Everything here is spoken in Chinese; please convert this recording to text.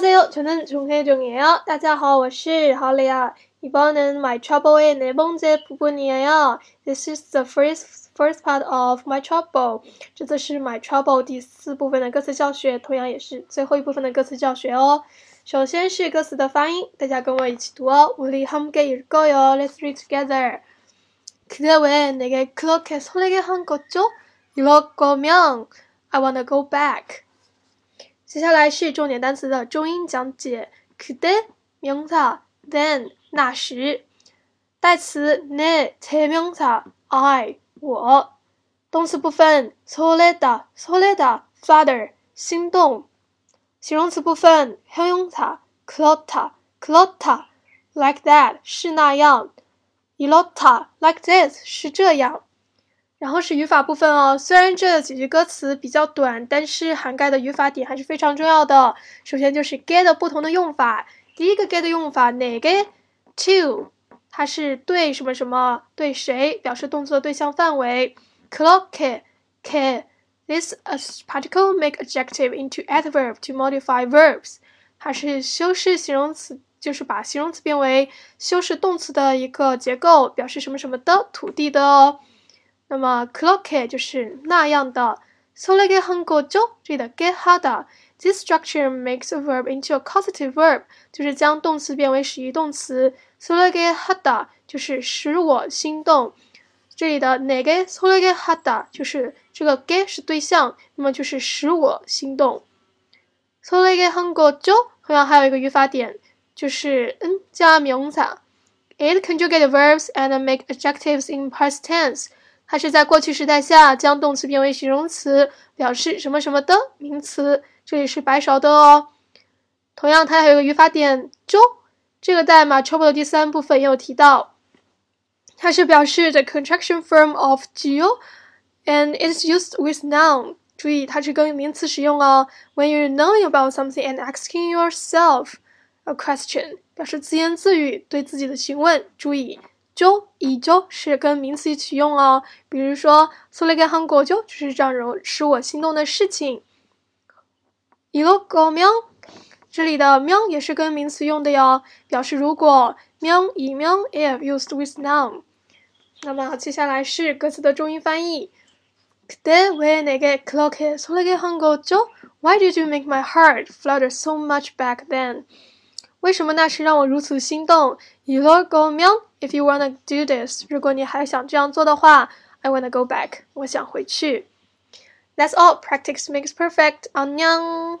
저는 종혜종이에요. 大家好,我是 이번은 My Trouble의 네 번째 부분이에요. This is the first first part of My Trouble. 这次是 My Trouble 第四部分的歌词教学，同样也是最后一部分的歌词教学哦。首先是歌词的发音，大家跟我一起读哦。 우리 함께 읽어요. Let's read together. 그대 왜 내게 그렇게 설레게 한 거죠? 이럴 거면 I wanna go back. 接下来是重点单词的重音讲解。그대名词，then 那时，代词내 제名词，I 我，动词部分설레다설레다 father 心动，形容词部分형用词그렇다그렇다 like that 是那样，이렇다 like this 是这样。 然后是语法部分哦，虽然这几句歌词比较短，但是涵盖的语法点还是非常重要的。首先就是 get 不同的用法，第一个 get 用法哪个 to，它是对什么什么对谁表示动作对象范围。clock k this a particle make adjective into adverb to modify verbs，它是修饰形容词，就是把形容词变为修饰动词的一个结构，表示什么什么的土地的哦。那么，clock 就是那样的。설레게한거 죠？ 这里的게하다，this structure makes a verb into a causative verb，就是将动词变为实义动词。설레게하다就是使我心动。这里的내게설레게하다就是这个게是对象，那么就是使我心动。설레게한거 죠？ 同样还有一个语法点，就是嗯加名词。It conjugate verbs and make adjectives in past tense。 它是在过去时态下将动词变为形容词，表示什么什么的名词。这里是白勺的哦。同样，它还有个语法点就这个代码 trouble 的第三部分也有提到，它是表示 the contraction form of geo，and it's used with noun。注意，它是跟名词使用哦。When you knowing about something and asking yourself a question，表示自言自语对自己的询问。注意。就以就是跟名词一起用哦，比如说소리게한거 죠， 就是这样使我心动的事情。이렇게 면， 这里的면也是跟名词用的哟，表示如果면以면 if used with noun。那么接下来是歌词的中英翻译。그대왜내게그렇게설레게한거 죠？ Why did you make my heart flutter so much back then？ 为什么那时让我如此心动？You go oh, m i l if you wanna do this，如果你还想这样做的话，I wanna go back，我想回去。That's all. Practice makes perfect. 안녕.